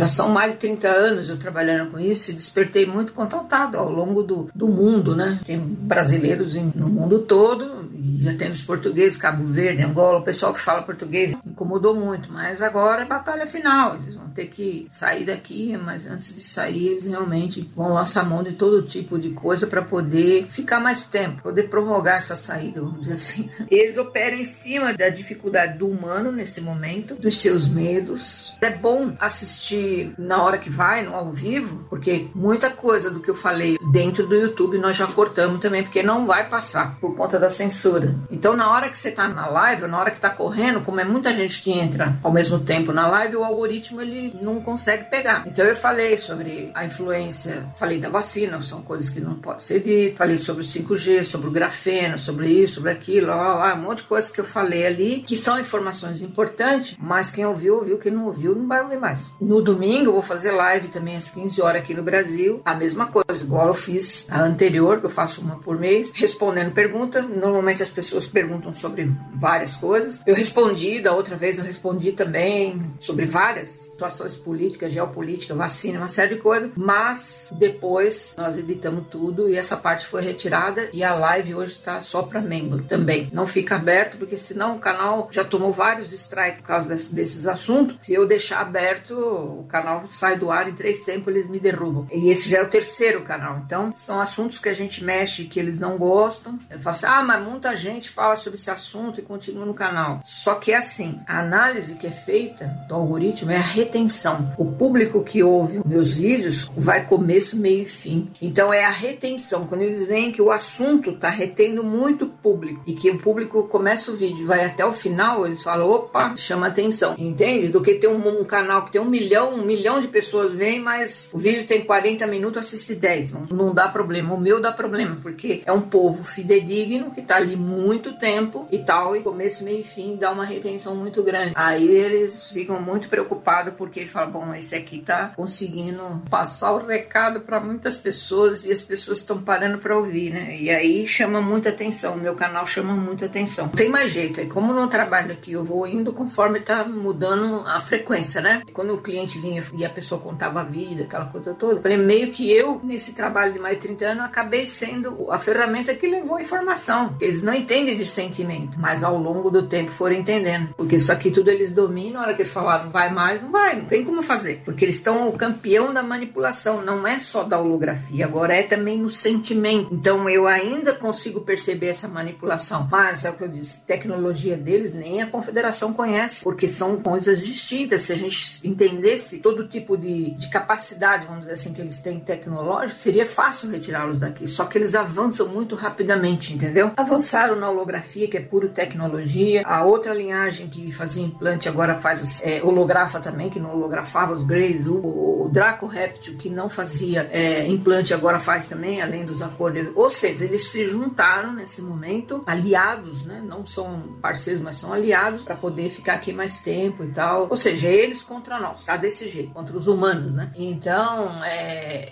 Já são mais de 30 anos eu trabalhando com isso e despertei muito contatado ao longo do, do mundo, né? Tem brasileiros no mundo todo e até os portugueses, Cabo Verde, Angola, o pessoal que fala português incomodou muito, mas agora é batalha final. Eles vão ter que sair daqui, mas antes de sair, eles realmente vão lançar mão de todo tipo de coisa para poder ficar mais tempo, poder prorrogar essa saída, vamos dizer assim. Eles operam em cima da dificuldade do humano nesse momento, dos seus medos. É bom assistir na hora que vai, no ao vivo, porque muita coisa do que eu falei dentro do YouTube nós já cortamos também, porque não vai passar por conta da censura. Então, na hora que você tá na live, na hora que tá correndo, como é muita gente que entra ao mesmo tempo na live, o algoritmo ele não consegue pegar. Então, eu falei sobre a influência, falei da vacina, são coisas que não pode ser dito, falei sobre o 5G, sobre o grafeno, sobre isso, sobre aquilo, lá, lá, um monte de coisa que eu falei ali, que são informações importantes, mas quem ouviu, ouviu, quem não ouviu, não vai ouvir mais. No domingo, eu vou fazer live também às 15 horas aqui no Brasil, a mesma coisa, igual eu fiz a anterior, que eu faço uma por mês, respondendo pergunta. Normalmente as pessoas perguntam sobre várias coisas. Eu respondi, da outra vez eu respondi também sobre várias situações políticas, geopolítica, vacina, uma série de coisas, mas depois nós editamos tudo e essa parte foi retirada e a live hoje está só para membro também. Não fica aberto porque senão o canal já tomou vários strikes por causa desse, desses assuntos. Se eu deixar aberto, o canal sai do ar em três tempos, eles me derrubam. E esse já é o terceiro canal. Então, são assuntos que a gente mexe que eles não gostam. Eu falo assim, ah, mas muita gente fala sobre esse assunto e continua no canal. Só que é assim, a análise que é feita do algoritmo é a retenção. O público que ouve meus vídeos vai começo, meio e fim. Então é a retenção. Quando eles veem que o assunto está retendo muito público e que o público começa o vídeo e vai até o final, eles falam, opa, chama atenção. Entende? Do que ter um, um canal que tem um milhão, um milhão de pessoas vêm, mas o vídeo tem 40 minutos, assiste 10. Não, não dá problema. O meu dá problema, porque é um povo fidedigno que está ali muito tempo e tal, e começo, meio e fim dá uma retenção muito grande. Aí eles ficam muito preocupados porque falam, bom, esse aqui tá conseguindo passar o recado para muitas pessoas e as pessoas estão parando para ouvir, né? E aí chama muita atenção, meu canal chama muita atenção. Não tem mais jeito, é como no trabalho aqui, eu vou indo conforme tá mudando a frequência, né? Quando o cliente vinha e a pessoa contava a vida, aquela coisa toda, falei, meio que eu, nesse trabalho de mais de 30 anos, acabei sendo a ferramenta que levou a informação. Eles não entendem de sentimento, mas ao longo do tempo foram entendendo. Porque isso aqui tudo eles dominam, na hora que falaram não vai mais, não vai, não tem como fazer. Porque eles estão o campeão da manipulação, não é só da holografia, agora é também no sentimento. Então eu ainda consigo perceber essa manipulação. Mas é o que eu disse, tecnologia deles nem a confederação conhece, porque são coisas distintas. Se a gente entendesse todo tipo de, de capacidade, vamos dizer assim, que eles têm tecnológica, seria fácil retirá-los daqui. Só que eles avançam muito rapidamente, entendeu? Avançaram na holografia, que é puro tecnologia. A outra linhagem que fazia implante agora faz é, holografa também, que não holografava os Greys. O, o Draco Reptil, que não fazia é, implante, agora faz também, além dos acordos. Ou seja, eles se juntaram nesse momento, aliados, né? Não são parceiros, mas são aliados para poder ficar aqui mais tempo e tal. Ou seja, eles contra nós, tá? Desse jeito, contra os humanos, né? Então,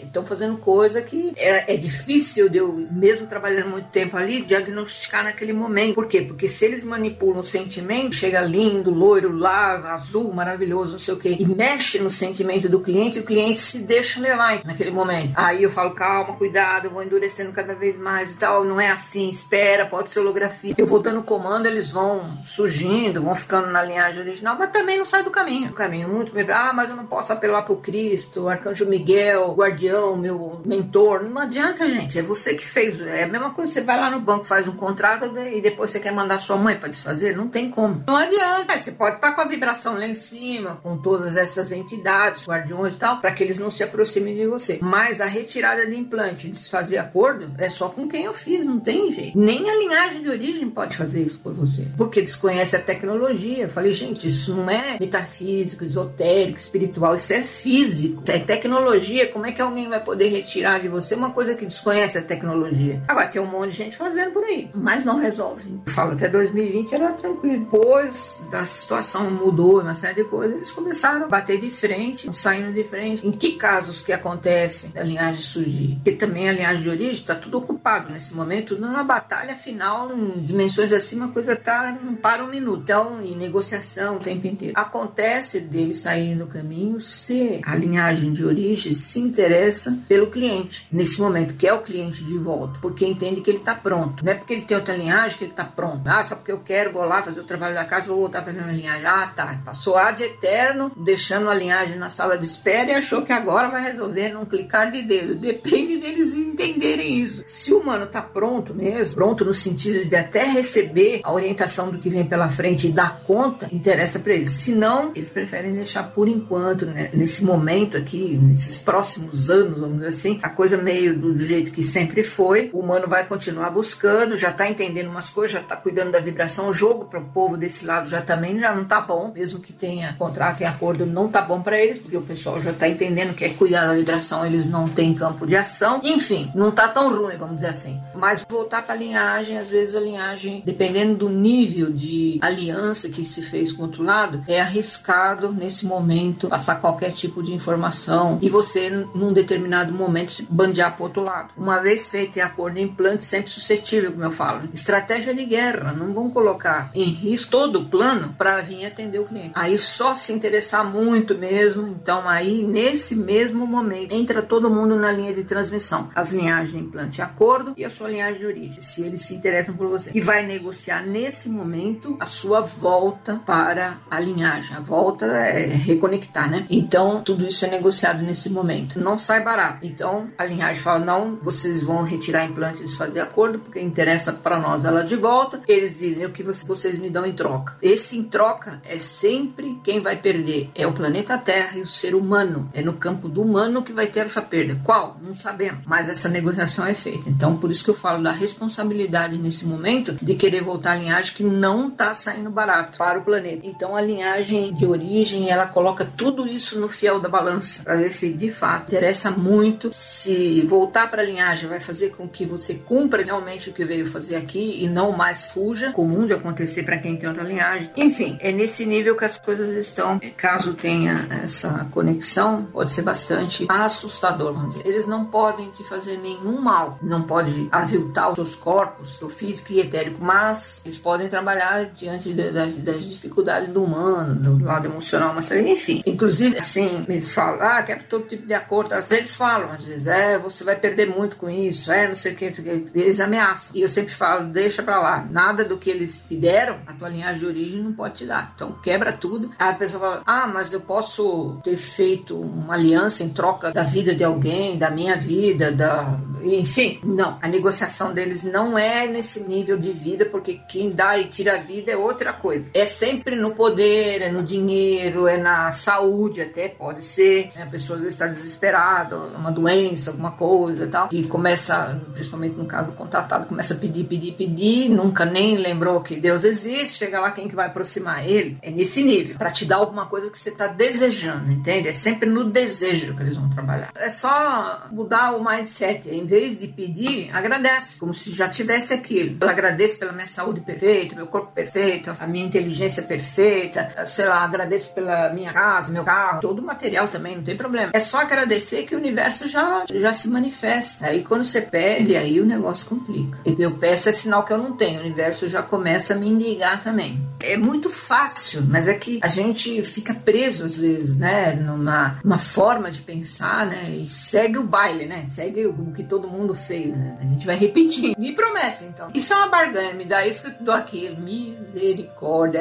estão é, fazendo coisa que é, é difícil de eu, mesmo trabalhando muito tempo ali, diagnosticar naquele momento. Por quê? Porque se eles manipulam o sentimento, chega lindo, loiro, lá, azul, maravilhoso, não sei o quê, e mexe no sentimento do cliente, o cliente se deixa levar naquele momento. Aí eu falo, calma, cuidado, eu vou endurecendo cada vez mais e tal. Não é assim, espera, pode ser holografia. Eu vou dando comando, eles vão surgindo, vão ficando na linhagem original, mas também não sai do caminho. O caminho muito bem. Ah, mas eu não posso apelar pro Cristo, Arcanjo Miguel, guardião, meu mentor. Não adianta, gente. É você que fez. É a mesma coisa, você vai lá no banco, faz um contrato e depois você quer mandar sua mãe para desfazer. Não tem como. Não adianta. Você pode estar com a vibração lá em cima, com todas essas entidades, guardiões e tal, para que eles não se aproximem de você. Mas a retirada de implante, desfazer acordo, é só com quem eu fiz, não tem jeito. Nem a linhagem de origem pode fazer isso por você, porque desconhece a tecnologia. Eu falei, gente, isso não é metafísico, esotérico, espiritual, isso é físico. É tecnologia. Como é que alguém vai poder retirar de você uma coisa que desconhece a tecnologia? Agora tem um monte de gente fazendo por aí, mas não resolvem. Falo, até 2020 era tranquilo. Depois da situação mudou, uma série de coisas, eles começaram a bater de frente, saindo de frente. Em que casos que acontece a linhagem surgir? Porque também a linhagem de origem está tudo ocupado nesse momento. Na batalha final, em dimensões acima, a coisa tá, não para um minuto. Então, em negociação o tempo inteiro. Acontece dele sair no caminho se a linhagem de origem se interessa pelo cliente, nesse momento, que é o cliente de volta, porque entende que ele está pronto. Não é porque ele tem outra linhagem que ele está pronto. Ah, só porque eu quero, vou lá fazer o trabalho da casa, vou voltar para a mesma linhagem. Ah, tá. Passou a de eterno, deixando a linhagem na sala de espera e achou que agora vai resolver num clicar de dedo. Depende deles entenderem isso. Se o humano está pronto mesmo, pronto no sentido de até receber a orientação do que vem pela frente e dar conta, interessa para eles. Se não, eles preferem deixar por enquanto, né, nesse momento aqui, nesses próximos anos, vamos dizer assim, a coisa meio do jeito que sempre foi. O humano vai continuar buscando, já está entendendo umas coisas, já está cuidando da vibração. O jogo para o povo desse lado já também já não está bom, mesmo que tenha contrato e acordo, não está bom para eles, porque o pessoal já está entendendo que é cuidar da vibração, eles não têm campo de ação. Enfim, não está tão ruim, vamos dizer assim. Mas voltar para a linhagem, às vezes a linhagem, dependendo do nível de aliança que se fez com outro lado, é arriscado nesse momento passar qualquer tipo de informação e você, num determinado momento, se bandear para outro lado. Uma vez feito em acordo implante, sempre suscetível, como eu falo. Estratégia de guerra, não vão colocar em risco todo o plano para vir atender o cliente. Aí só se interessar muito mesmo, então aí nesse mesmo momento entra todo mundo na linha de transmissão. As linhagens de implante acordo e a sua linhagem de origem, se eles se interessam por você. E vai negociar nesse momento a sua volta para a linhagem. A volta é reconectar, né? Então tudo isso é negociado nesse momento. Não sai barato. Então a linhagem fala: não, vocês vão retirar implantes e fazer acordo, porque interessa para nós ela de volta. Eles dizem o que vocês me dão em troca. Esse em troca é sempre quem vai perder: é o planeta Terra e o ser humano. É no campo do humano que vai ter essa perda. Qual? Não sabemos. Mas essa negociação é feita. Então, por isso que eu falo da responsabilidade nesse momento de querer voltar à linhagem que não está saindo barato para o planeta. Então, a linhagem de origem ela coloca tudo isso no fiel da balança para ver se de fato interessa muito se voltar para a linhagem vai fazer com que você cumpra realmente o que veio fazer aqui e não mais fuja, comum de acontecer para quem tem outra linhagem. Enfim, é nesse nível que as coisas estão. Caso tenha essa conexão, pode ser bastante assustador, vamos dizer. Eles não podem te fazer nenhum mal, não pode aviltar os seus corpos, o físico e etérico, mas eles podem trabalhar diante das, das dificuldades do humano, do lado emocional, mas enfim. Inclusive, assim, eles falam, ah, quero todo tipo de acordo. Eles falam, às vezes, é, você vai perder muito com isso, é, não sei o que, eles ameaçam. E eu sempre falo, deixa pra lá, nada do que eles te deram, a tua linhagem de origem não pode te dar. Então quebra tudo. Aí a pessoa fala, ah, mas eu posso ter feito uma aliança em troca da vida de alguém, da minha vida, da. Enfim, não. A negociação deles não é nesse nível de vida, porque quem dá e tira a vida é outra coisa. É sempre no poder, é no dinheiro, é na saúde, até pode ser. Né? A pessoa às vezes está desesperada, uma doença, alguma coisa e tal, e começa, principalmente no caso do contatado, começa a pedir, pedir, pedir, nunca nem lembrou que Deus existe, chega lá quem que vai aproximar ele. É nesse nível, para te dar alguma coisa que você está desejando, entende? É sempre no desejo que eles vão trabalhar. É só mudar o mindset. Em vez de pedir, agradece, como se já tivesse aquilo. Eu agradeço pela minha saúde perfeita, meu corpo perfeito, a minha inteligência perfeita, sei lá, agradeço pela minha casa, meu carro, todo o material também, não tem problema. É só agradecer que o universo já, já se manifesta. Aí quando você pede, aí o negócio complica. Eu peço é sinal que eu não tenho, o universo já começa a me ligar também. É muito fácil, mas é que a gente fica preso às vezes, né, numa uma forma de pensar, né, e segue o baile, né, segue o que todo mundo fez, né? A gente vai repetir. Me promessa, então. Isso é uma barganha, me dá isso que eu te dou aquilo. Misericórdia.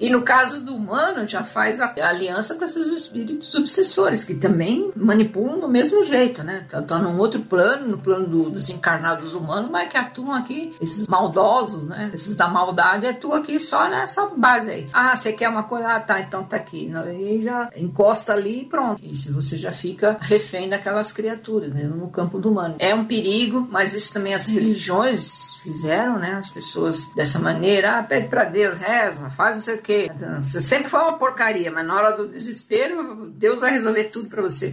E no caso do humano, já faz a aliança com esses espíritos obsessores, que também manipulam do mesmo jeito, né? Estão tá, tá num outro plano, no plano do, dos encarnados humanos, mas que atuam aqui, esses maldosos, né? Esses da maldade atuam aqui só nessa base aí. Ah, você quer uma coisa? Ah, tá, então tá aqui. E já encosta ali e pronto. Se você já fica refém daquelas criaturas, né? No campo do humano. É um perigo, mas isso também as religiões fizeram, né? As pessoas dessa maneira, ah, pede para Deus, reza, faz não sei o quê. Você sempre foi uma porcaria, mas na hora do desespero, Deus vai resolver tudo para você.